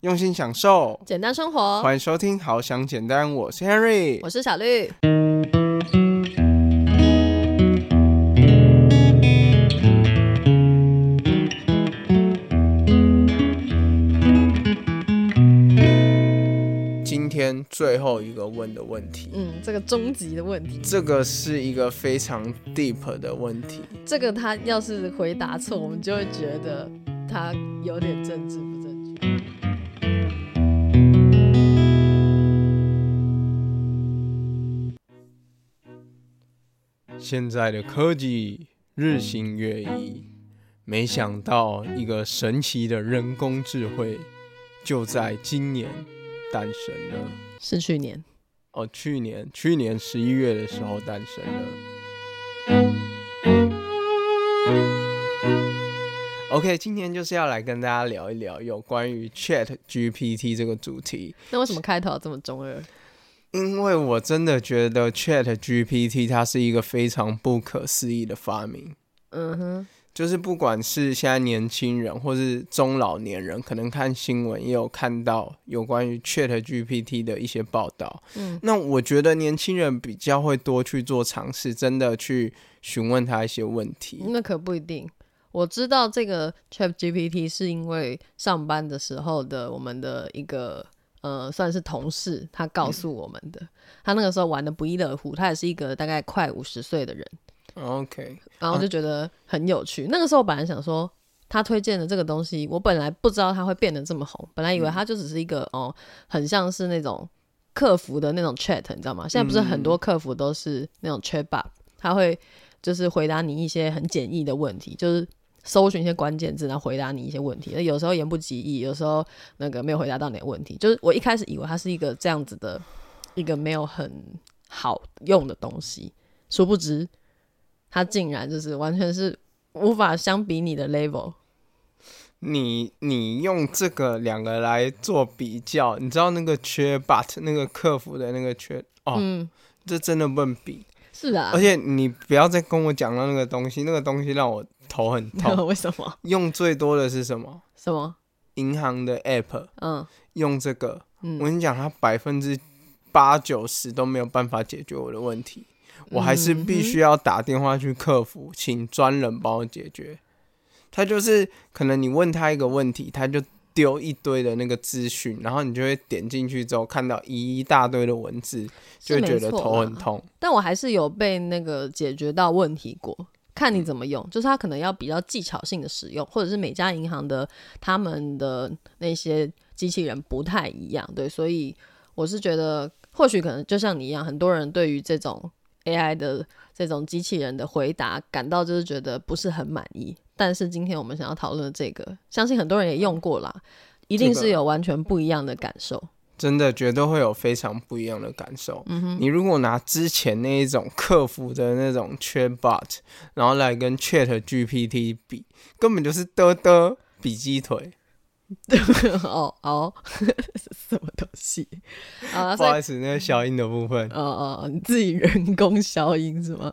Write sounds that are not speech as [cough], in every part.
用心享受，简单生活。欢迎收听《好想简单》，我是 Henry，我是小绿。今天最后一个问的问题，嗯，这个终极的问题，这个是一个非常 deep 的问题。这个他要是回答错，我们就会觉得他有点政治不现在的科技日新月异，没想到一个神奇的人工智慧就在今年诞生了。是去年，哦，去年去年十一月的时候诞生了。OK，今天就是要来跟大家聊一聊有关于 Chat GPT 这个主题。那为什么开头这么中二？因为我真的觉得 Chat GPT 它是一个非常不可思议的发明。嗯哼，就是不管是现在年轻人或是中老年人，可能看新闻也有看到有关于 Chat GPT 的一些报道。嗯，那我觉得年轻人比较会多去做尝试，真的去询问他一些问题。那可不一定。我知道这个 Chat GPT 是因为上班的时候的我们的一个呃算是同事，他告诉我们的。他那个时候玩的不亦乐乎，他也是一个大概快五十岁的人。OK，然后就觉得很有趣。那个时候本来想说，他推荐的这个东西，我本来不知道他会变得这么红，本来以为他就只是一个哦，很像是那种客服的那种 chat，你知道吗？现在不是很多客服都是那种 chat bot，他会就是回答你一些很简易的问题，就是搜寻一些关键字，然后回答你一些问题。那有时候言不及义，有时候那个没有回答到你的问题。就是我一开始以为它是一个这样子的一个没有很好用的东西，殊不知。它竟然就是完全是无法相比你的 level。你你用这个两个来做比较，你知道那个缺 but 那个客服的那个缺哦，嗯，这真的不能比。是啊，而且你不要再跟我讲到那个东西，那个东西让我头很痛。[laughs] 为什么？用最多的是什么？什么？银行的 app 嗯用这个，嗯我跟你讲，它百分之八九十都没有办法解决我的问题，我还是必须要打电话去客服，请专人帮我解决。他就是可能你问他一个问题，他就丢一堆的那个资讯，然后你就会点进去之后看到一大堆的文字，就会觉得头很痛。但我还是有被那个解决到问题过，看你怎么用，就是它可能要比较技巧性的使用，或者是每家银行的他们的那些机器人不太一样，对，所以我是觉得或许可能就像你一样，很多人对于这种 AI 的这种机器人的回答感到就是觉得不是很满意。但是今天我们想要讨论的这个，相信很多人也用过啦，一定是有完全不一样的感受。真的绝对会有非常不一样的感受。嗯哼，你如果拿之前那一种客服的那种 Chatbot，然后来跟 Chat GPT 比，根本就是嘚嘚比鸡腿。哦 [laughs] 哦，[laughs] 什么东西？啊，不好意思，那个消音的部分，哦哦，你自己人工消音是吗？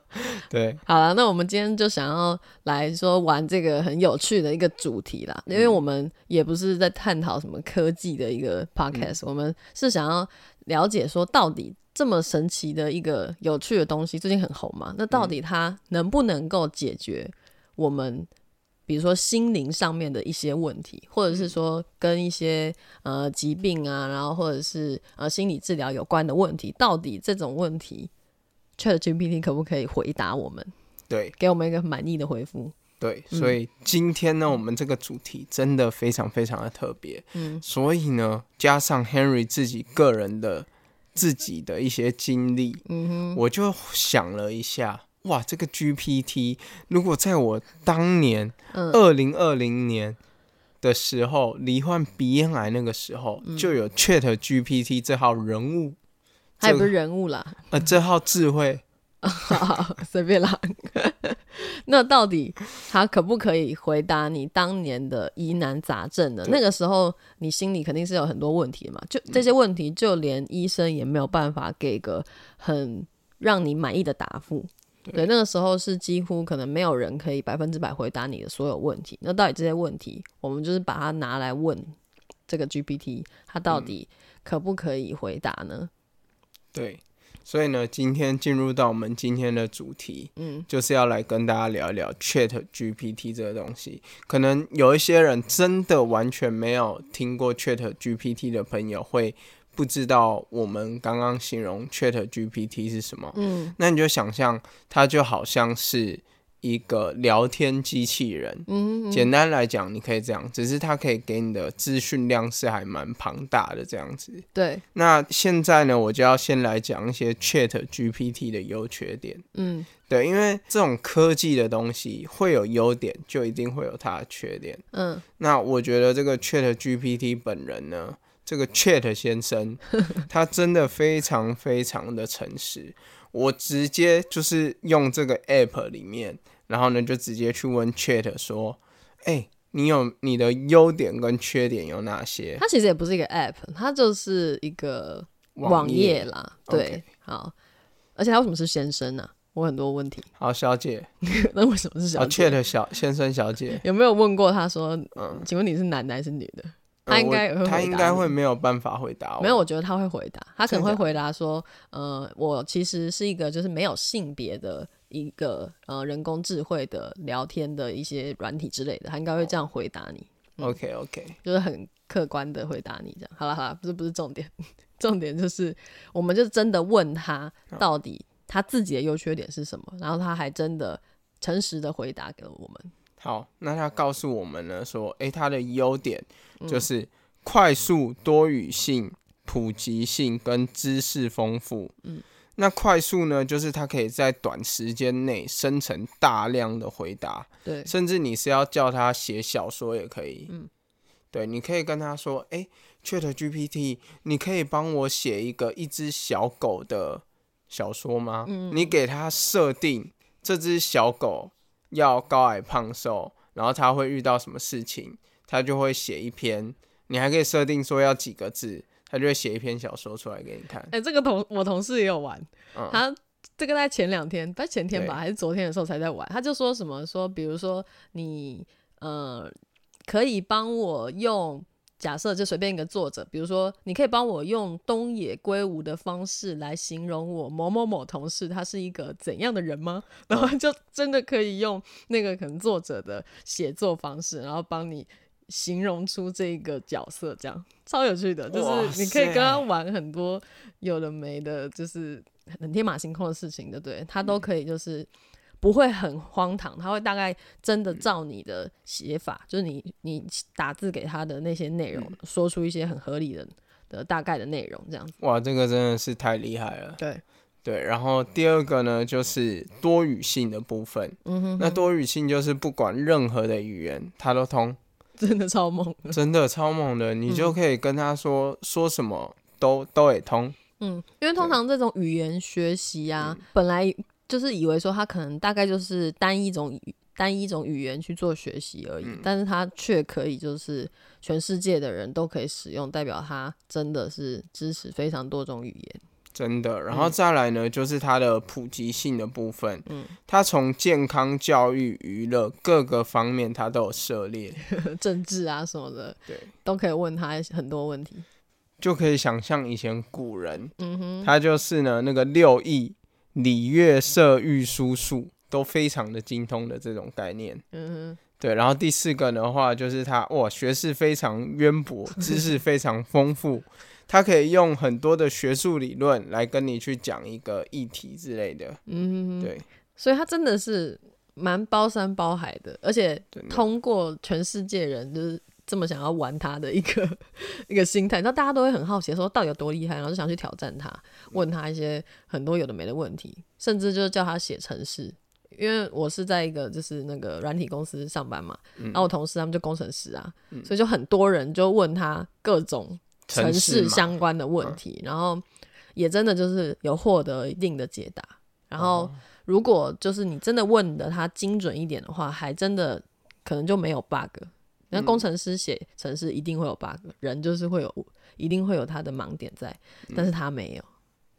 对，好了，那我们今天就想要来说玩这个很有趣的一个主题啦，因为我们也不是在探讨什么科技的一个 podcast，、我们是想要了解说到底这么神奇的一个有趣的东西，最近很红嘛，那到底它能不能够解决我们？比如说心灵上面的一些问题，或者是说跟一些呃疾病啊，然后或者是呃心理治疗有关的问题，到底这种问题，Chat GPT 可不可以回答我们，对给我们一个满意的回复？对，所以今天呢，我们这个主题真的非常非常的特别。嗯所以呢，加上 Henry 自己个人的自己的一些经历，嗯哼，我就想了一下，哇，这个 GPT 如果在我当年嗯二零二零年的时候，罹患鼻咽癌那个时候，嗯就有 Chat GPT 这号人物，他也不是人物啦，呃，这号智慧，好 [laughs] 随便啦。[laughs] 那到底他可不可以回答你当年的疑难杂症呢？那个时候你心里肯定是有很多问题嘛，就这些问题，就连医生也没有办法给个很让你满意的答复。对，那个时候是几乎可能没有人可以百分之百回答你的所有问题。那到底这些问题，我们就是把它拿来问这个 GPT 它到底可不可以回答呢？对，所以呢，今天进入到我们今天的主题，嗯，就是要来跟大家聊一聊 Chat GPT 这个东西。可能有一些人真的完全没有听过 Chat GPT 的朋友会。不知道我们刚刚形容 Chat GPT 是什么？嗯，那你就想象它就好像是一个聊天机器人。嗯，简单来讲，你可以这样，只是它可以给你的资讯量是还蛮庞大的这样子。对。那现在呢，我就要先来讲一些 Chat GPT 的优缺点。嗯，对，因为这种科技的东西会有优点，就一定会有它的缺点。嗯，那我觉得这个 Chat GPT 本人呢。这个 Chat 先生，他真的非常非常的诚实。我直接就是用这个 App 里面，然后呢就直接去问 Chat 说：“哎，你有你的优点跟缺点有哪些？”它其实也不是一个 App，它就是一个网页啦。对，好，而且他为什么是先生呢？我很多问题。好，小姐，[laughs] 那为什么是小姐？Chat 小先生、小姐，有没有问过他说：“嗯，请问你是男的还是女的？”他应该他应该会没有办法回答。没有，我觉得他会回答。他可能会回答说：“呃，我其实是一个就是没有性别的一个呃人工智慧的聊天的一些软体之类的。”他应该会这样回答你。OK OK，[laughs] 就是很客观的回答你这样。好了好了，不是不是重点，[laughs] 重点就是我们就真的问他到底他自己的优缺点是什么，然后他还真的诚实的回答给了我们。好，那他告诉我们呢，说，诶，他的优点就是快速、多语性、普及性跟知识丰富。嗯，那快速呢，就是它可以在短时间内生成大量的回答。对，甚至你是要叫他写小说也可以。嗯，对，你可以跟他说，诶 c h a t GPT，你可以帮我写一个一只小狗的小说吗？嗯，你给他设定这只小狗。要高矮胖瘦，然后他会遇到什么事情，他就会写一篇。你还可以设定说要几个字，他就会写一篇小说出来给你看。哎，这个同我同事也有玩，他这个在前两天，在前天吧，还是昨天的时候才在玩。他就说什么说，比如说你呃，可以帮我用。假设就随便一个作者，比如说，你可以帮我用东野圭吾的方式来形容我某某某同事，他是一个怎样的人吗？[laughs] 然后就真的可以用那个可能作者的写作方式，然后帮你形容出这个角色，这样超有趣的，就是你可以跟他玩很多有的没的，就是很天马行空的事情，对不对？他都可以就是。不会很荒唐，他会大概真的照你的写法，就是你你打字给他的那些内容，说出一些很合理的的大概的内容，这样子。哇，这个真的是太厉害了。对对，然后第二个呢，就是多语性的部分。嗯哼，那多语性就是不管任何的语言，他都通，[laughs] 真的超猛，真的超猛的，你就可以跟他说说什么都都得通。嗯，因为通常这种语言学习啊，本来。就是以为说他可能大概就是单一种语单一种语言去做学习而已，但是他却可以就是全世界的人都可以使用，代表他真的是支持非常多种语言，真的。然后再来呢，就是它的普及性的部分，嗯，它从健康、教育、娱乐各个方面，它都有涉猎，[laughs] 政治啊什么的，对，都可以问他很多问题，就可以想象以前古人，嗯哼，他就是呢那个六艺。礼乐射御书数都非常的精通的这种概念，嗯哼，对。然后第四个的话，就是他哇，学识非常渊博，知识非常丰富，[laughs] 他可以用很多的学术理论来跟你去讲一个议题之类的，嗯，对。所以他真的是蛮包山包海的，而且通过全世界人就是。这么想要玩他的一个 [laughs] 一个心态，那大家都会很好奇，说到底有多厉害，然后就想去挑战他，问他一些很多有的没的问题，甚至就是叫他写程式。因为我是在一个就是那个软体公司上班嘛，然后我同事他们就工程师啊，所以就很多人就问他各种城市相关的问题，然后也真的就是有获得一定的解答。然后如果就是你真的问的他精准一点的话，还真的可能就没有 bug。那工程师写城市一定会有 bug，人就是会有，一定会有他的盲点在，但是他没有，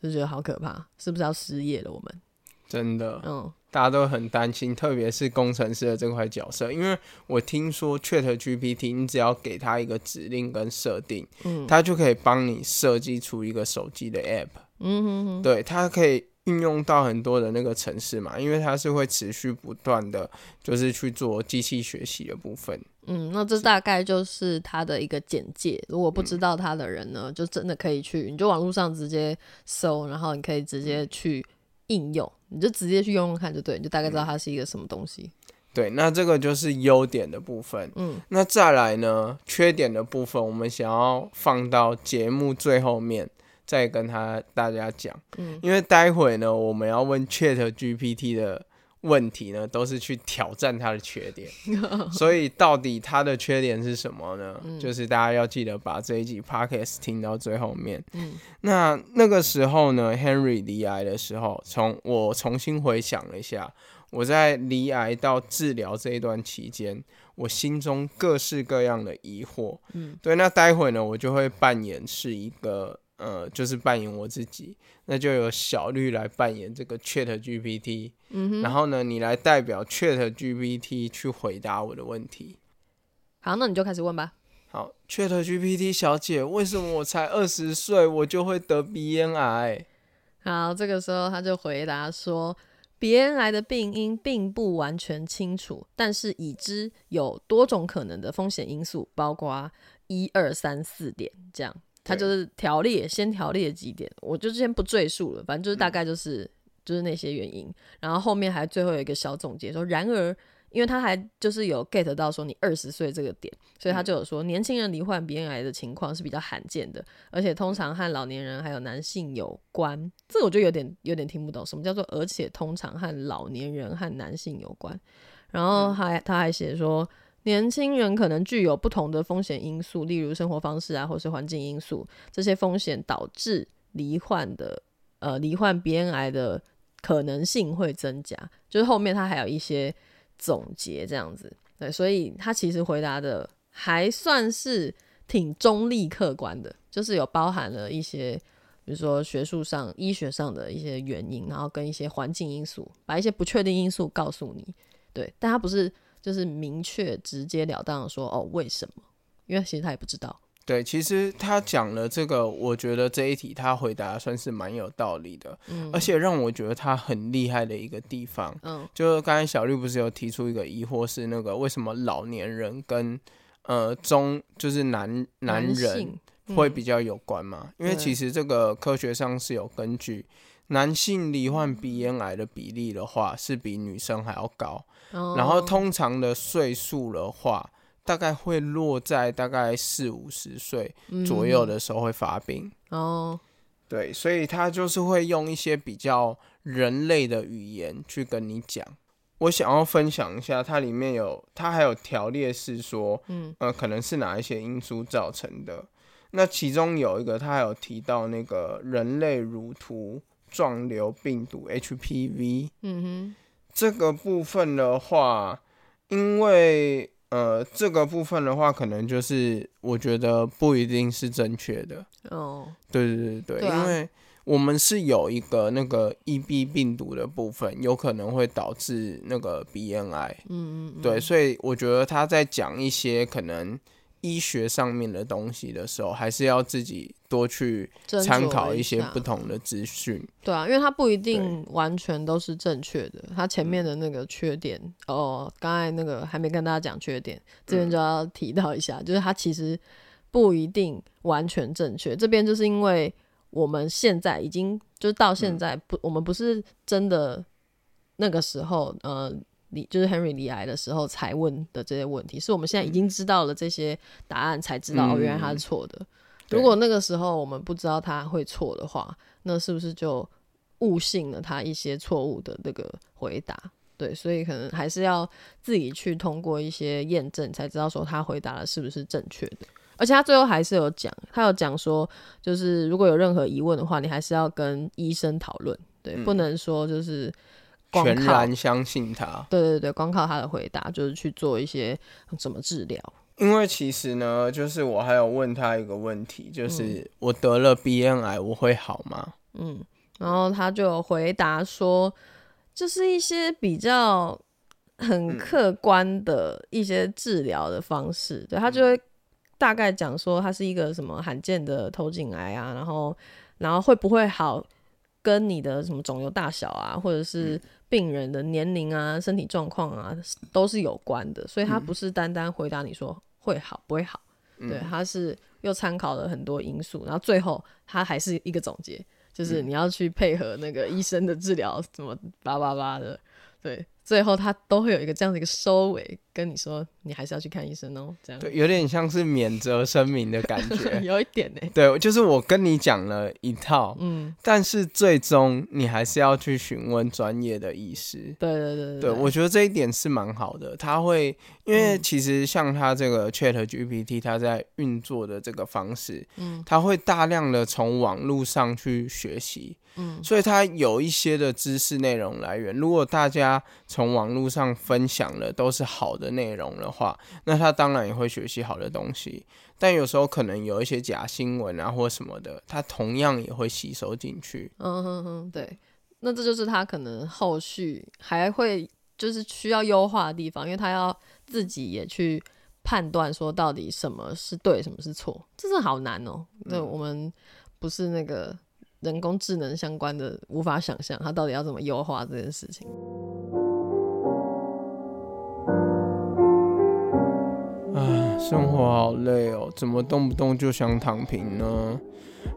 就觉得好可怕，是不是要失业了？我们？真的，嗯，大家都很担心，特别是工程师的这块角色，因为我听说 Chat GPT，你只要给他一个指令跟设定，嗯，它就可以帮你设计出一个手机的 App，嗯哼哼，对，它可以运用到很多的那个城市嘛，因为它是会持续不断的，就是去做机器学习的部分。嗯，那这大概就是它的一个简介。如果不知道它的人呢，就真的可以去，你就网络上直接搜，然后你可以直接去应用。你就直接去用用看就对，你就大概知道它是一个什么东西。对，那这个就是优点的部分。嗯，那再来呢，缺点的部分，我们想要放到节目最后面再跟他大家讲。嗯，因为待会呢，我们要问 Chat GPT 的。问题呢，都是去挑战他的缺点，[laughs] 所以到底他的缺点是什么呢？就是大家要记得把这一集 podcast 听到最后面。嗯，那那个时候呢，Henry 离癌的时候，从我重新回想了一下，我在离癌到治疗这一段期间，我心中各式各样的疑惑。嗯，对，那待会呢，我就会扮演是一个。呃，就是扮演我自己，那就由小绿来扮演这个 Chat GPT，嗯然后呢，你来代表 Chat GPT 去回答我的问题。好，那你就开始问吧。好，Chat GPT 小姐，为什么我才二十岁，我就会得鼻咽癌？好，这个时候他就回答说，鼻咽癌的病因并不完全清楚，但是已知有多种可能的风险因素，包括一二三四点这样。他就是条列，先条列几点，我就先不赘述了，反正就是大概就是就是那些原因，然后后面还最后有一个小总结说，然而，因为他还就是有 get 到说你二十岁这个点，所以他就有说年轻人罹患鼻咽癌的情况是比较罕见的，而且通常和老年人还有男性有关。这个我就有点有点听不懂，什么叫做而且通常和老年人和男性有关？然后还他还写说。年轻人可能具有不同的风险因素，例如生活方式啊，或是环境因素，这些风险导致罹患的呃罹患鼻咽癌的可能性会增加。就是后面他还有一些总结这样子，对，所以他其实回答的还算是挺中立客观的，就是有包含了一些，比如说学术上、医学上的一些原因，然后跟一些环境因素，把一些不确定因素告诉你，对，但他不是。就是明确、直截了当的说哦，为什么？因为其实他也不知道。对，其实他讲了这个，我觉得这一题他回答算是蛮有道理的。嗯，而且让我觉得他很厉害的一个地方，嗯，就是刚才小绿不是有提出一个疑惑，是那个为什么老年人跟呃中就是男男人会比较有关嘛？因为其实这个科学上是有根据。男性罹患鼻咽癌的比例的话，是比女生还要高。然后通常的岁数的话，大概会落在大概四五十岁左右的时候会发病。哦，对，所以他就是会用一些比较人类的语言去跟你讲。我想要分享一下，它里面有，它还有条列是说，嗯，呃，可能是哪一些因素造成的。那其中有一个，他还有提到那个人类乳突。状瘤病毒 HPV，嗯哼，这个部分的话，因为呃，这个部分的话，可能就是我觉得不一定是正确的。哦，对对对对，因为我们是有一个那个 EB 病毒的部分，有可能会导致那个 BNI。嗯嗯，对，所以我觉得他在讲一些可能。医学上面的东西的时候，还是要自己多去参考一些不同的资讯。对啊，因为它不一定完全都是正确的。它前面的那个缺点，哦，刚才那个还没跟大家讲缺点，这边就要提到一下，就是它其实不一定完全正确。这边就是因为我们现在已经就是到现在不，我们不是真的那个时候，呃。你就是 Henry 离癌的时候才问的这些问题，是我们现在已经知道了这些答案，才知道哦，原来他是错的。如果那个时候我们不知道他会错的话，那是不是就误信了他一些错误的那个回答？对，所以可能还是要自己去通过一些验证，才知道说他回答的是不是正确的。而且他最后还是有讲，他有讲说，就是如果有任何疑问的话，你还是要跟医生讨论，对，不能说就是。全然相信他，对对对，光靠他的回答就是去做一些怎么治疗。因为其实呢，就是我还有问他一个问题，就是我得了鼻咽癌，我会好吗？嗯，然后他就回答说，就是一些比较很客观的一些治疗的方式，对他就会大概讲说他是一个什么罕见的头颈癌啊，然后然后会不会好，跟你的什么肿瘤大小啊，或者是病人的年龄啊、身体状况啊都是有关的，所以他不是单单回答你说会好不会好，对，他是又参考了很多因素，然后最后他还是一个总结。就是你要去配合那个医生的治疗，怎么叭叭叭的，对，最后他都会有一个这样的一个收尾，跟你说你还是要去看医生哦，这样对，有点像是免责声明的感觉，[laughs] 有一点呢。对，就是我跟你讲了一套，嗯，但是最终你还是要去询问专业的医师。对对对对，我觉得这一点是蛮好的，他会。因为其实像他这个 Chat GPT，他在运作的这个方式，嗯，他会大量的从网络上去学习，嗯，所以它有一些的知识内容来源。如果大家从网络上分享的都是好的内容的话，那他当然也会学习好的东西。但有时候可能有一些假新闻啊或什么的，他同样也会吸收进去。嗯哼哼，对，那这就是他可能后续还会就是需要优化的地方，因为他要。自己也去判断说到底什么是对，什么是错，这是好难哦。那我们不是那个人工智能相关的，无法想象它到底要怎么优化这件事情。唉，生活好累哦，怎么动不动就想躺平呢？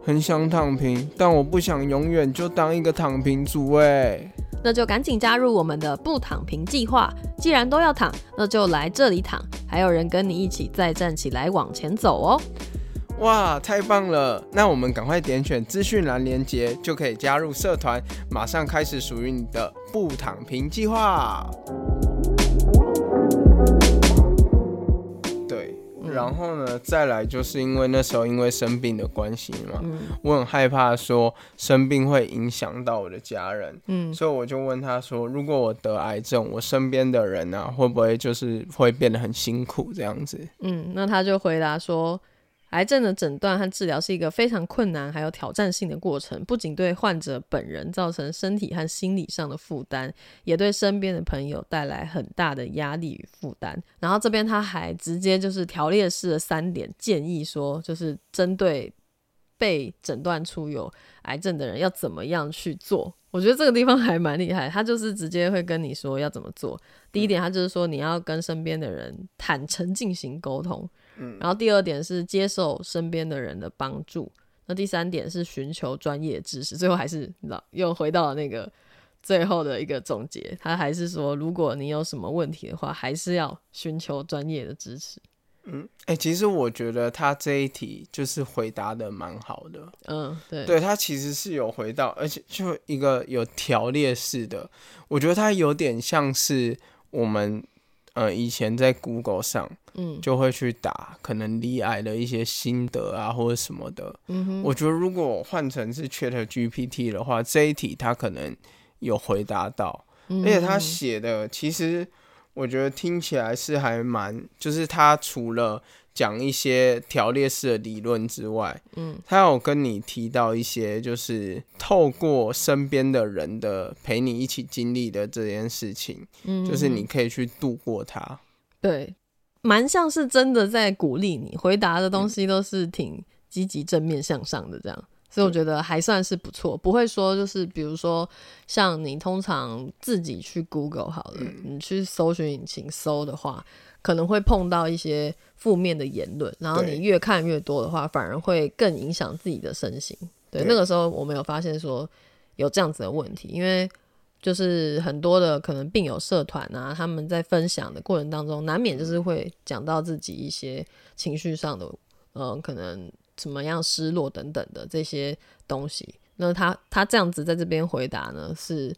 很想躺平，但我不想永远就当一个躺平族哎。那就赶紧加入我们的不躺平计划。既然都要躺，那就来这里躺，还有人跟你一起再站起来往前走哦！哇，太棒了！那我们赶快点选资讯栏连接，就可以加入社团，马上开始属于你的不躺平计划。对然后呢，再来就是因为那时候因为生病的关系嘛，我很害怕说生病会影响到我的家人，嗯，所以我就问他说，如果我得癌症，我身边的人啊，会不会就是会变得很辛苦这样子？嗯，那他就回答说。癌症的诊断和治疗是一个非常困难还有挑战性的过程，不仅对患者本人造成身体和心理上的负担，也对身边的朋友带来很大的压力与负担。然后这边他还直接就是条列式的三点建议，说就是针对被诊断出有癌症的人要怎么样去做。我觉得这个地方还蛮厉害，他就是直接会跟你说要怎么做。第一点，他就是说你要跟身边的人坦诚进行沟通。然后第二点是接受身边的人的帮助，那第三点是寻求专业知识，最后还是你知道又回到了那个最后的一个总结，他还是说如果你有什么问题的话，还是要寻求专业的支持。嗯，哎，其实我觉得他这一题就是回答的蛮好的。嗯，对，对他其实是有回到，而且就一个有条列式的，我觉得他有点像是我们。呃，以前在 Google 上，嗯，就会去打可能离癌的一些心得啊，或者什么的。嗯哼，我觉得如果换成是 Chat GPT 的话，这一题他可能有回答到，而且他写的其实我觉得听起来是还蛮，就是他除了。讲一些条列式的理论之外，嗯，他有跟你提到一些，就是透过身边的人的陪你一起经历的这件事情，嗯，就是你可以去度过它。对，蛮像是真的在鼓励你，回答的东西都是挺积极正面向上的这样，所以我觉得还算是不错，不会说就是比如说像你通常自己去 Google 好了，你去搜寻引擎搜的话。可能会碰到一些负面的言论，然后你越看越多的话，反而会更影响自己的身心。对，那个时候我们有发现说有这样子的问题，因为就是很多的可能病友社团啊，他们在分享的过程当中，难免就是会讲到自己一些情绪上的，嗯，可能怎么样失落等等的这些东西。那他他这样子在这边回答呢，是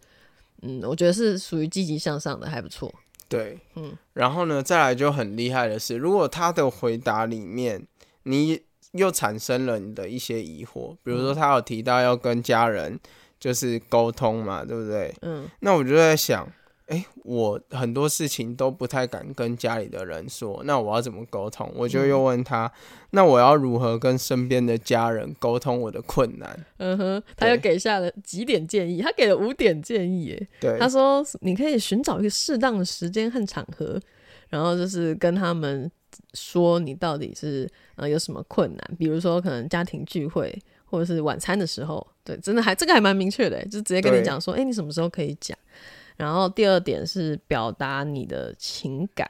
嗯，我觉得是属于积极向上的，还不错。对，嗯，然后呢，再来就很厉害的是，如果他的回答里面你又产生了你的一些疑惑，比如说他有提到要跟家人就是沟通嘛，对不对？嗯，那我就在想，哎、我很多事情都不太敢跟家里的人说，那我要怎么沟通？我就又问他，那我要如何跟身边的家人沟通我的困难？嗯哼，他又给下了几点建议，他给了五点建议耶。对他，说你可以寻找一个适当的时间和场合，然后就是跟他们说你到底是呃有什么困难，比如说可能家庭聚会或者是晚餐的时候，对，真的还这个还蛮明确的，就直接跟你讲说，哎、你什么时候可以讲。然后第二点是表达你的情感，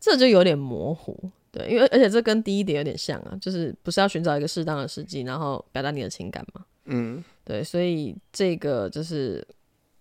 这就有点模糊。对，因为而且这跟第一点有点像啊，就是不是要寻找一个适当的时机，然后表达你的情感嘛？嗯，对，所以这个就是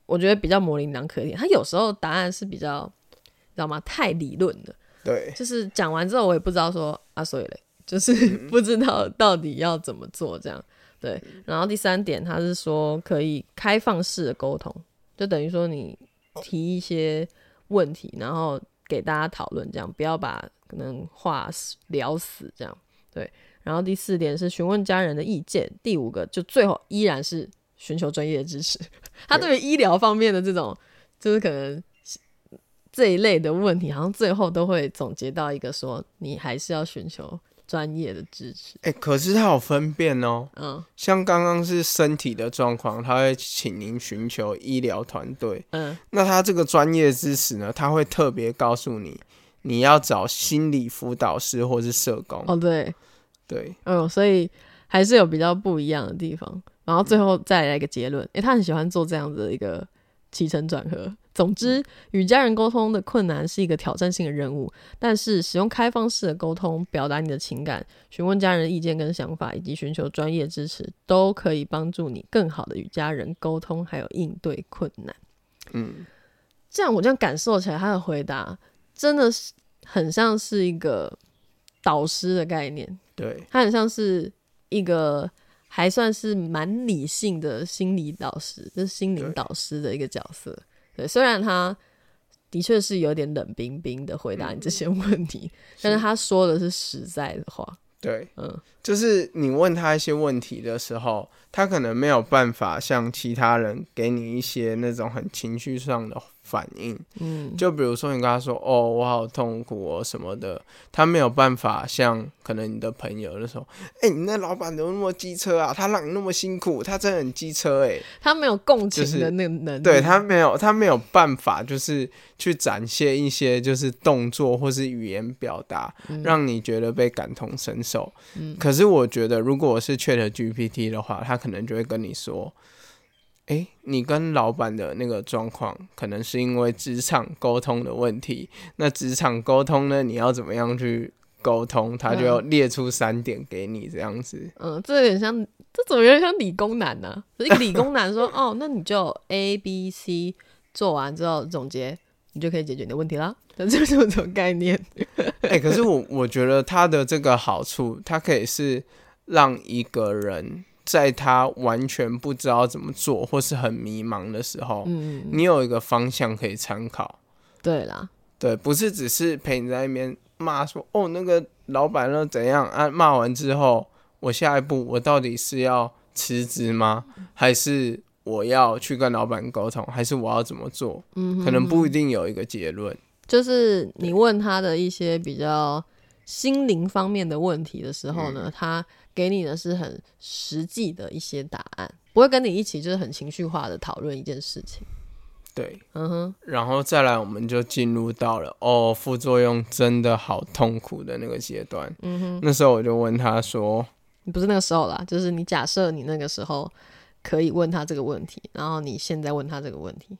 我觉得比较模棱两可一点。他有时候答案是比较，你知道吗？太理论的，对，就是讲完之后我也不知道说啊，所以嘞，就是 [laughs] 不知道到底要怎么做这样。对，然后第三点他是说可以开放式的沟通，就等于说你提一些问题，然后给大家讨论，这样不要把可能话聊死这样。对，然后第四点是询问家人的意见，第五个就最后依然是寻求专业的支持。[laughs] 他对于医疗方面的这种，就是可能这一类的问题，好像最后都会总结到一个说，你还是要寻求专业的支持。哎、可是他有分辨哦，嗯像刚刚是身体的状况，他会请您寻求医疗团队。嗯那他这个专业知识呢，他会特别告诉你，你要找心理辅导师或是社工。哦对，对，嗯，所以还是有比较不一样的地方。然后最后再来一个结论，诶，他很喜欢做这样子的一个起承转合。总之，与家人沟通的困难是一个挑战性的任务，但是使用开放式的沟通，表达你的情感，询问家人意见跟想法，以及寻求专业支持，都可以帮助你更好的与家人沟通，还有应对困难。嗯，这样我这样感受起来，他的回答真的是很像是一个导师的概念。对，他很像是一个还算是蛮理性的心理导师，就是心灵导师的一个角色。对，虽然他的确是有点冷冰冰的回答你这些问题，但是。他说的是实在的话。对，嗯。就是你问他一些问题的时候，他可能没有办法像其他人给你一些那种很情绪上的反应。嗯，就比如说你跟他说：“哦，我好痛苦哦什么的”，他没有办法像可能你的朋友的时候，哎、你那老板怎么那么机车啊？他让你那么辛苦，他真的很机车哎、他没有共情的那个能力。对他没有，他没有办法，就是去展现一些就是动作或是语言表达，让你觉得被感同身受。嗯可是我觉得，如果我是 Chat GPT 的话，他可能就会跟你说：“哎、你跟老板的那个状况，可能是因为职场沟通的问题。那职场沟通呢，你要怎么样去沟通？他就要列出三点给你，这样子。嗯，这有点像，这怎么有点像理工男呢、就一个理工男说：“ [laughs] 哦，那你就 A、B、C 做完之后总结，你就可以解决你的问题啦。”这就是这种概念。哎、可是我我觉得他的这个好处，它可以是让一个人在他完全不知道怎么做，或是很迷茫的时候，嗯，你有一个方向可以参考。对啦，对，不是只是陪你在那边骂说哦那个老板那怎样啊？骂完之后，我下一步我到底是要辞职吗？还是我要去跟老板沟通？还是我要怎么做？嗯哼，可能不一定有一个结论。就是你问他的一些比较心灵方面的问题的时候呢，他给你的是很实际的一些答案，不会跟你一起就是很情绪化的讨论一件事情。对，嗯哼，然后再来，我们就进入到了哦，副作用真的好痛苦的那个阶段。嗯哼，那时候我就问他说不是那个时候啦，就是你假设你那个时候可以问他这个问题，然后你现在问他这个问题。：“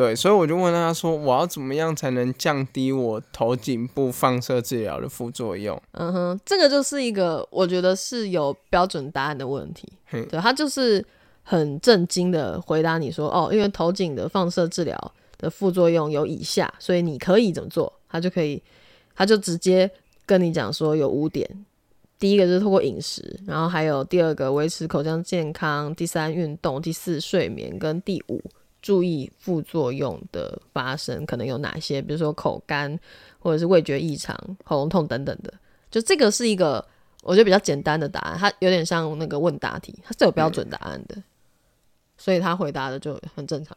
对，所以我就问他说，我要怎么样才能降低我头颈部放射治疗的副作用嗯哼，这个就是一个我觉得是有标准答案的问题。对他就是很震惊的回答你说：“哦，因为头颈的放射治疗的副作用有以下，所以你可以怎么做？”他就可以，他就直接跟你讲说有五点。第一个就是透过饮食，然后还有第二个维持口腔健康，第三运动，第四睡眠，跟第五注意副作用的发生可能有哪些，比如说口干或者是味觉异常、喉咙痛等等的。就这个是一个我觉得比较简单的答案，它有点像那个问答题，它是有标准答案的，所以他回答的就很正常。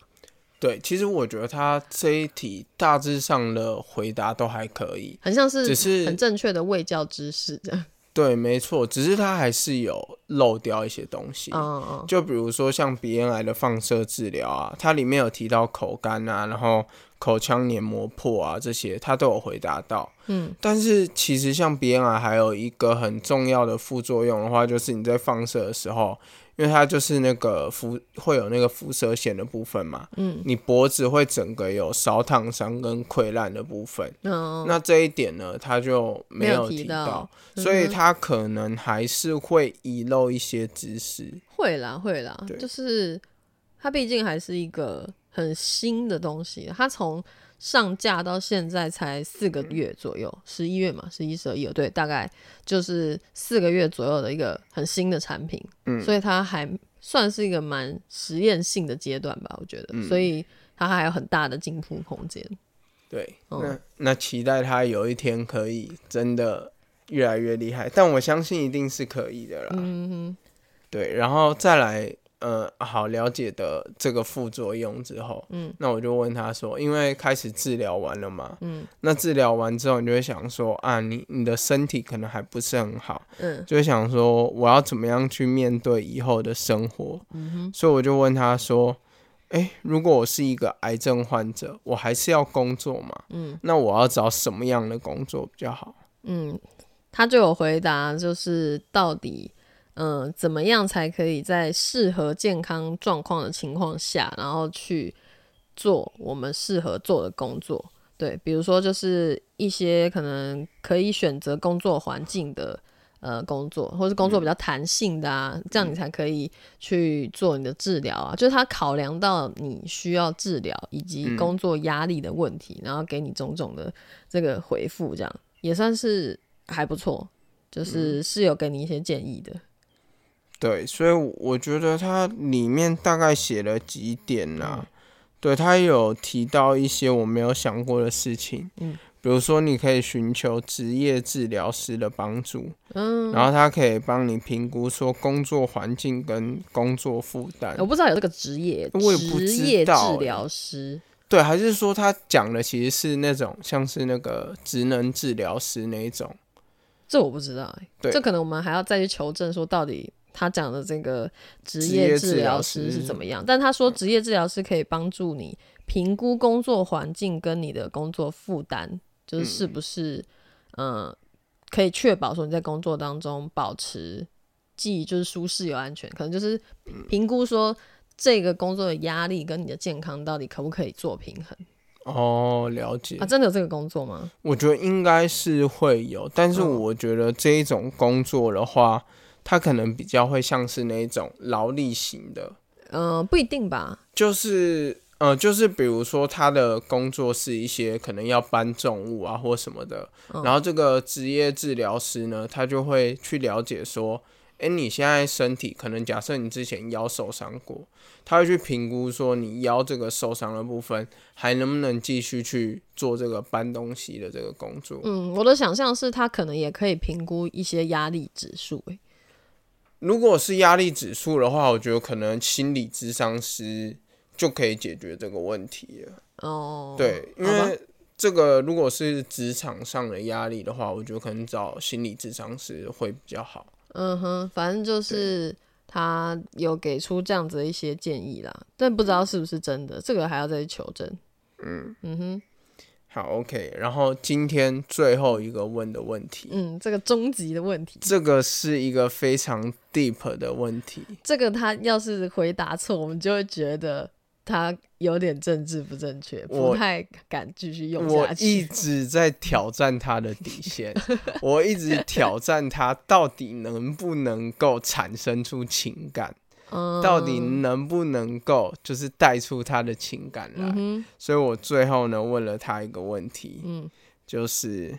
对，其实我觉得他这一题大致上的回答都还可以，很像是只是很正确的卫教知识这样。对，没错，只是它还是有漏掉一些东西。嗯嗯就比如说像鼻咽癌的放射治疗啊，它里面有提到口干啊，然后口腔黏膜破啊这些，它都有回答到。嗯但是其实像鼻咽癌还有一个很重要的副作用的话，就是你在放射的时候，因为它就是那个辐会有那个辐射线的部分嘛，嗯你脖子会整个有烧烫伤跟溃烂的部分。嗯，那这一点呢，他就没有提提到，所以他可能还是会遗漏一些知识。会啦会啦对，就是它毕竟还是一个很新的东西，它从上架到现在才四个月左右，十一月嘛，十一、十二、月，对，大概就是四个月左右的一个很新的产品，嗯所以它还算是一个蛮实验性的阶段吧，我觉得，嗯所以它还有很大的进步空间。对，嗯那那期待它有一天可以真的越来越厉害，但我相信一定是可以的啦。嗯对，然后再来，呃，好了解的这个副作用之后，嗯，那我就问他说，因为开始治疗完了嘛，嗯那治疗完之后，你就会想说啊，你你的身体可能还不是很好，嗯就会想说我要怎么样去面对以后的生活，嗯哼，所以我就问他说，诶，如果我是一个癌症患者，我还是要工作嘛？嗯那我要找什么样的工作比较好？嗯，他就有回答，就是到底。嗯，怎么样才可以在适合健康状况的情况下，然后去做我们适合做的工作？对，比如说就是一些可能可以选择工作环境的呃工作，或是工作比较弹性的啊，这样你才可以去做你的治疗啊。就是他考量到你需要治疗以及嗯工作压力的问题，然后给你种种的这个回复，这样也算是还不错，就是是有给你一些建议的。对，所以我觉得它里面大概写了几点啦、嗯对，他有提到一些我没有想过的事情，嗯，比如说你可以寻求职业治疗师的帮助，嗯，然后他可以帮你评估说工作环境跟工作负担我。不知道有这个职业，我也不知职业治疗师。对，还是说他讲的其实是那种像是那个职能治疗师那一种？这我不知道、欸，对这可能我们还要再去求证，说到底他讲的这个职职业业治疗师师是怎么样。但他说职业治疗师可以帮助你评估工作环境跟你的工作负担，就是是不是嗯、呃可以确保说你在工作当中保持既就是舒适又安全，可能就是评估说这个工作的压力跟你的健康到底可不可以做平衡哦，了解啊？。真的有这个工作吗？我觉得应该是会有，但是嗯我觉得这一种工作的话，它可能比较会像是那种劳力型的，嗯、不一定吧。就是呃，就是比如说他的工作是一些可能要搬重物啊或什么的，嗯然后这个职业治疗师呢，他就会去了解说，诶，你现在身体可能假设你之前腰受伤过，他会去评估说你腰这个受伤的部分还能不能继续去做这个搬东西的这个工作。嗯，我的想象是他可能也可以评估一些压力指数、欸，如果是压力指数的话，我觉得可能心理咨商师就可以解决这个问题了。哦，对，因为这个如果是职场上的压力的话，我觉得可能找心理咨商师会比较好。嗯哼，反正就是他有给出这样子的一些建议啦，但不知道是不是真的，这个还要再去求证。嗯，嗯哼，好，OK。然后今天最后一个问的问题，嗯，这个终极的问题，这个是一个非常 deep 的问题。这个他要是回答错，我们就会觉得他有点政治不正确，不太敢继续用我一。直在挑战他的底线，我一直挑战他到底能不能够产生出情感，嗯到底能不能够就是带出他的情感来。嗯，所以我最后呢问了他一个问题，嗯就是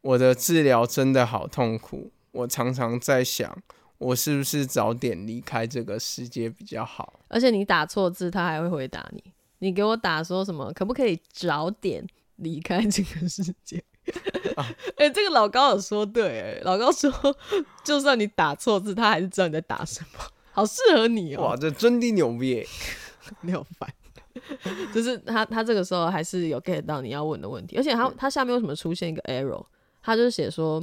我的治疗真的好痛苦，我常常在想，我是不是早点离开这个世界比较好？而且你打错字，他还会回答你。你给我打说什么？可不可以早点离开这个世界？[laughs] [laughs] 哎、这个老高有说对、哎，老高说，就算你打错字，他还是知道你在打什么，好适合你哦、哇，这真的牛逼！[laughs] 你好烦。就是他他这个时候还是有 get 到你要问的问题，而且他他下面为什么出现一个 error？他就是写说，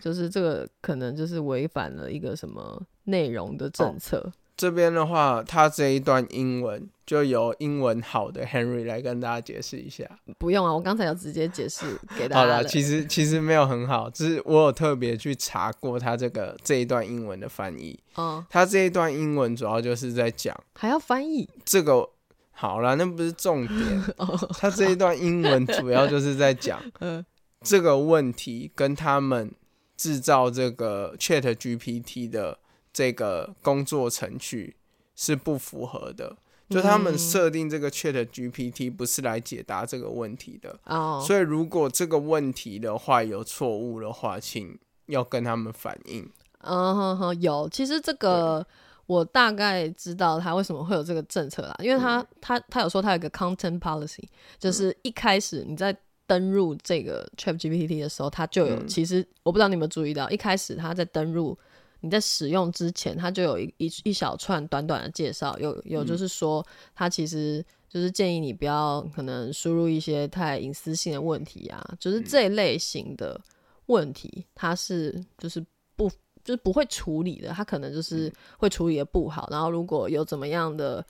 就是这个可能就是违反了一个什么内容的政策。这边的话，他这一段英文就由英文好的 Henry 来跟大家解释一下。不用啊，我刚才有直接解释给大家好了。其实其实没有很好，只是我有特别去查过他这个这一段英文的翻译。嗯，他这一段英文主要就是在讲还要翻译这个。好了，那不是重点。[laughs] 他这一段英文主要就是在讲 [laughs] 这个问题跟他们制造这个 Chat GPT 的。这个工作程序是不符合的，就他们设定这个 Chat GPT 不是来解答这个问题的哦。所以如果这个问题的话有错误的话，请要跟他们反映。嗯哼哼，有。其实这个我大概知道他为什么会有这个政策啦，因为他他他有说他有个 Content Policy，就是一开始你在登入这个 Chat GPT 的时候，他就有。其实我不知道你有没有注意到，一开始他在登入。你在使用之前，它就有一一一小串短短的介绍，有有就是说，它其实就是建议你不要可能输入一些太隐私性的问题啊，就是这一类型的问题，它是就是不就是不会处理的，它可能就是会处理的不好。然后如果有怎么样的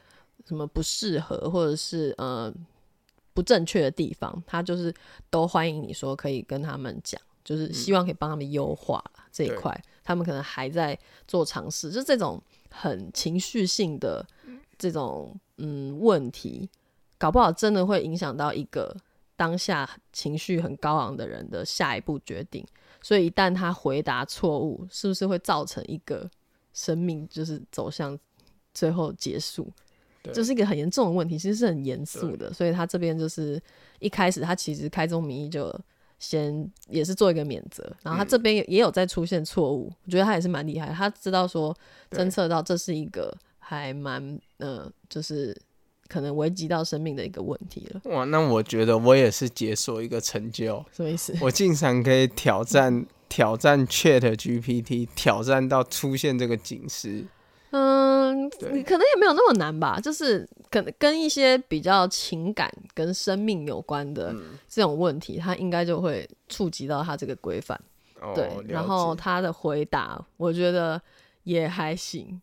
什么不适合或者是呃不正确的地方，它就是都欢迎你说可以跟他们讲，就是希望可以帮他们优化这一块。他们可能还在做尝试，就这种很情绪性的这种嗯问题，搞不好真的会影响到一个当下情绪很高昂的人的下一步决定。所以一旦他回答错误，是不是会造成一个生命就是走向最后结束？这是一个很严重的问题，其实是很严肃的。所以他这边就是一开始他其实开宗明义就。先也是做一个免责，然后他这边也也有在出现错误，我觉得他也是蛮厉害，他知道说侦测到这是一个还蛮呃，就是可能危及到生命的一个问题了。哇，那我觉得我也是解锁一个成就，什么意思？我竟然可以挑战挑战 Chat GPT，挑战到出现这个警示。嗯，你可能也没有那么难吧，就是可能跟一些比较情感跟生命有关的这种问题，他应该就会触及到他这个规范。对，然后他的回答，我觉得也还行。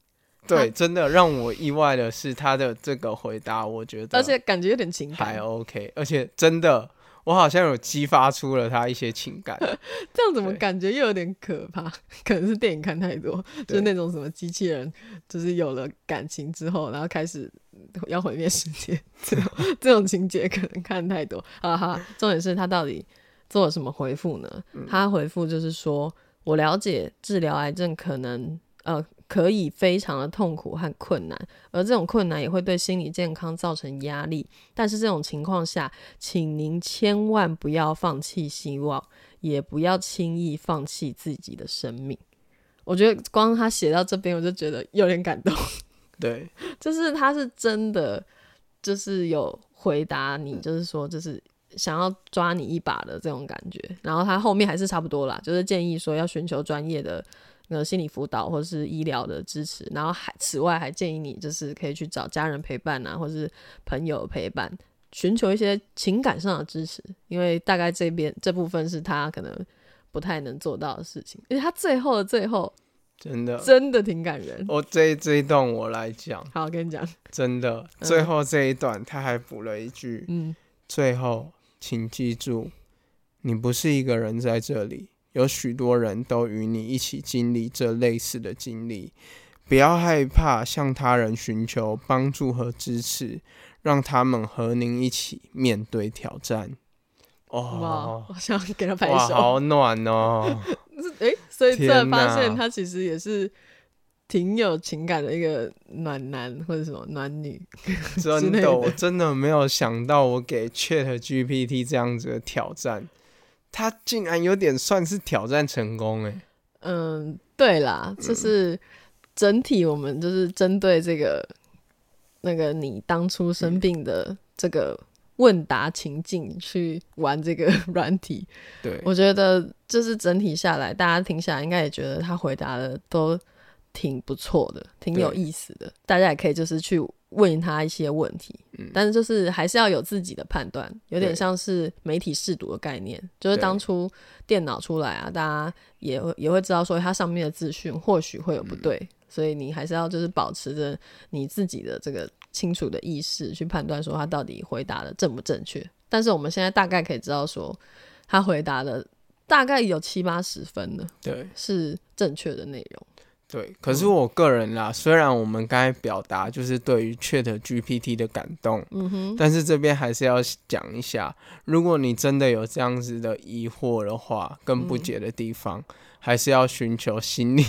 对，真的让我意外的是他的这个回答，我觉得而且感觉有点情感，还 OK，而且真的。我好像有激发出了他一些情感，[laughs] 这样怎么感觉又有点可怕？[laughs] 可能是电影看太多，就是那种什么机器人，就是有了感情之后，然后开始 [laughs] 要毁灭世界，[laughs] 这种这种情节可能看太多。哈哈，重点是他到底做了什么回复呢？他回复就是说，我了解治疗癌症可能呃。可以非常的痛苦和困难，而这种困难也会对心理健康造成压力。但是这种情况下，请您千万不要放弃希望，也不要轻易放弃自己的生命。我觉得光他写到这边，我就觉得有点感动。对，[laughs] 就是他是真的，就是有回答你，就是说，就是想要抓你一把的这种感觉。然后他后面还是差不多啦，就是建议说要寻求专业的。呃，心理辅导或者是医疗的支持，然后还此外还建议你就是可以去找家人陪伴啊，或者是朋友陪伴，寻求一些情感上的支持，因为大概这边这部分是他可能不太能做到的事情。而且他最后的最后，真的真的挺感人。我这这一段我来讲，好，跟你讲，真的最后这一段他还补了一句，嗯，最后请记住，你不是一个人在这里。有许多人都与你一起经历这类似的经历，不要害怕向他人寻求帮助和支持，让他们和您一起面对挑战。哦，我想给他拍手，好暖哦！[laughs] 哎，所以突然发现他其实也是挺有情感的一个暖男或者什么暖女。[laughs] 真的，我真的没有想到我给 Chat GPT 这样子的挑战。他竟然有点算是挑战成功哎，嗯，对啦，就是整体我们就是针对这个那个你当初生病的这个问答情境去玩这个 [laughs] 软体，对。我觉得就是整体下来，大家听下来应该也觉得他回答的都挺不错的，挺有意思的，大家也可以就是去问他一些问题，嗯。但是就是还是要有自己的判断，有点像是媒体试读的概念，就是当初电脑出来啊，大家也会也会知道说它上面的资讯或许会有不对，所以你还是要就是保持着你自己的这个清楚的意识去判断说他到底回答的正不正确。但是我们现在大概可以知道说，他回答的大概有七八十分的对是正确的内容。对，可是我个人啦，虽然我们刚才表达就是对于 Chat GPT 的感动，嗯哼，但是这边还是要讲一下，如果你真的有这样子的疑惑的话，跟不解的地方，还是要寻求心理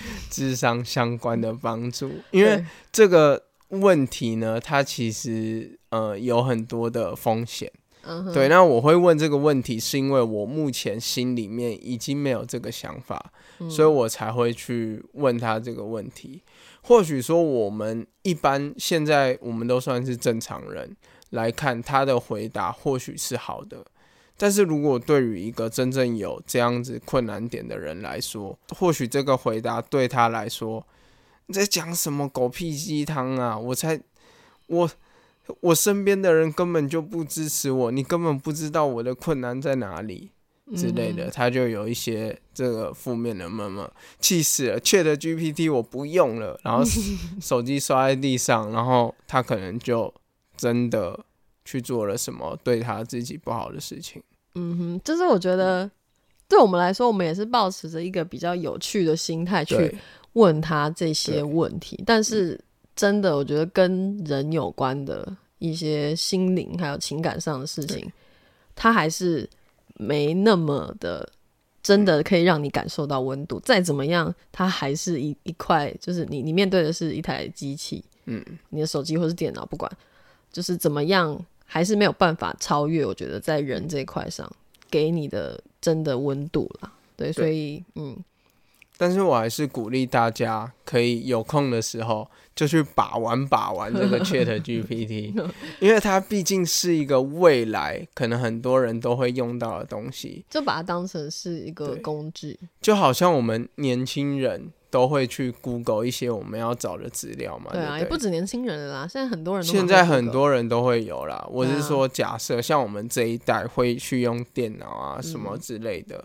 [laughs] 智商相关的帮助，因为这个问题呢，它其实呃有很多的风险。嗯，对，那我会问这个问题，是因为我目前心里面已经没有这个想法，嗯所以我才会去问他这个问题。或许说，我们一般现在我们都算是正常人来看他的回答，或许是好的。但是如果对于一个真正有这样子困难点的人来说，或许这个回答对他来说，你在讲什么狗屁鸡汤啊？我才我我身边的人根本就不支持我，你根本不知道我的困难在哪里之类的，他就有一些这个负面的闷闷，气死了，Chat GPT 我不用了，然后手机摔在地上，然后他可能就真的去做了什么对他自己不好的事情。嗯哼，就是我觉得对我们来说，我们也是保持着一个比较有趣的心态去问他这些问题，但是真的，我觉得跟人有关的一些心灵还有情感上的事情，他还是没那么的真的可以让你感受到温度。再怎么样，它还是一一块，就是你你面对的是一台机器，嗯，你的手机或是电脑，不管就是怎么样，还是没有办法超越。我觉得在人这一块上给你的真的温度啦。对，所以嗯，但是我还是鼓励大家可以有空的时候就去把玩把玩这个 [laughs] Chat GPT，[laughs] 因为它毕竟是一个未来可能很多人都会用到的东西，就把它当成是一个工具。就好像我们年轻人都会去 Google 一些我们要找的资料嘛，对啊，对不对也不止年轻人了啦，现在很多人都现在很多人都会有啦。我是说，假设像我们这一代会去用电脑啊什么之类的，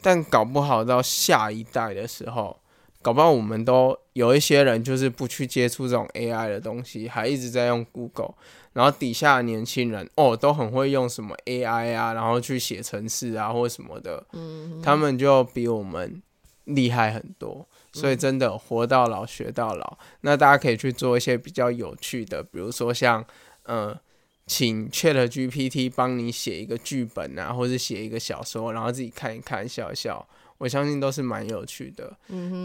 但搞不好到下一代的时候，搞不好我们都有一些人就是不去接触这种 AI 的东西，还一直在用 Google，然后底下的年轻人哦都很会用什么 AI 啊，然后去写程式啊或什么的，嗯他们就比我们厉害很多。所以真的活到老学到老，那大家可以去做一些比较有趣的，比如说像呃，请 Chat GPT 帮你写一个剧本啊，或者写一个小说，然后自己看一看笑一笑，我相信都是蛮有趣的。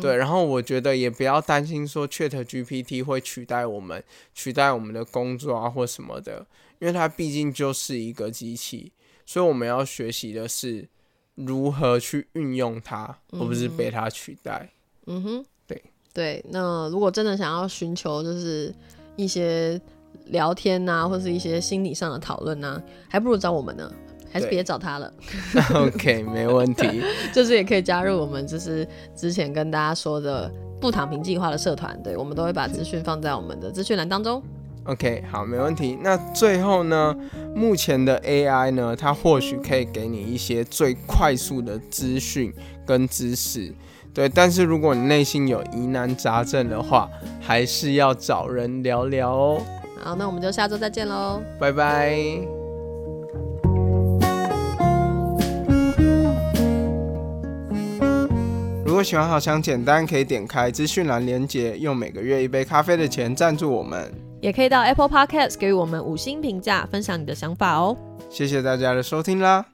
对，然后我觉得也不要担心说 Chat GPT 会取代我们，取代我们的工作啊或什么的，因为它毕竟就是一个机器，所以我们要学习的是如何去运用它，而不是被它取代。嗯哼，对对。那如果真的想要寻求就是一些聊天呐、或是一些心理上的讨论呐，还不如找我们呢。还是别找他了，[laughs] OK，没问题。[laughs] 就是也可以加入我们，就是之前跟大家说的不躺平计划的社团，对我们都会把资讯放在我们的资讯栏当中。OK，好，没问题。那最后呢，目前的 AI 呢，它或许可以给你一些最快速的资讯跟知识，对。但是如果你内心有疑难杂症的话，还是要找人聊聊哦。好，那我们就下周再见喽。拜拜。如果喜欢好想简单，可以点开资讯栏连接，用每个月一杯咖啡的钱赞助我们。也可以到 Apple Podcast 给予我们五星评价，分享你的想法哦。谢谢大家的收听啦。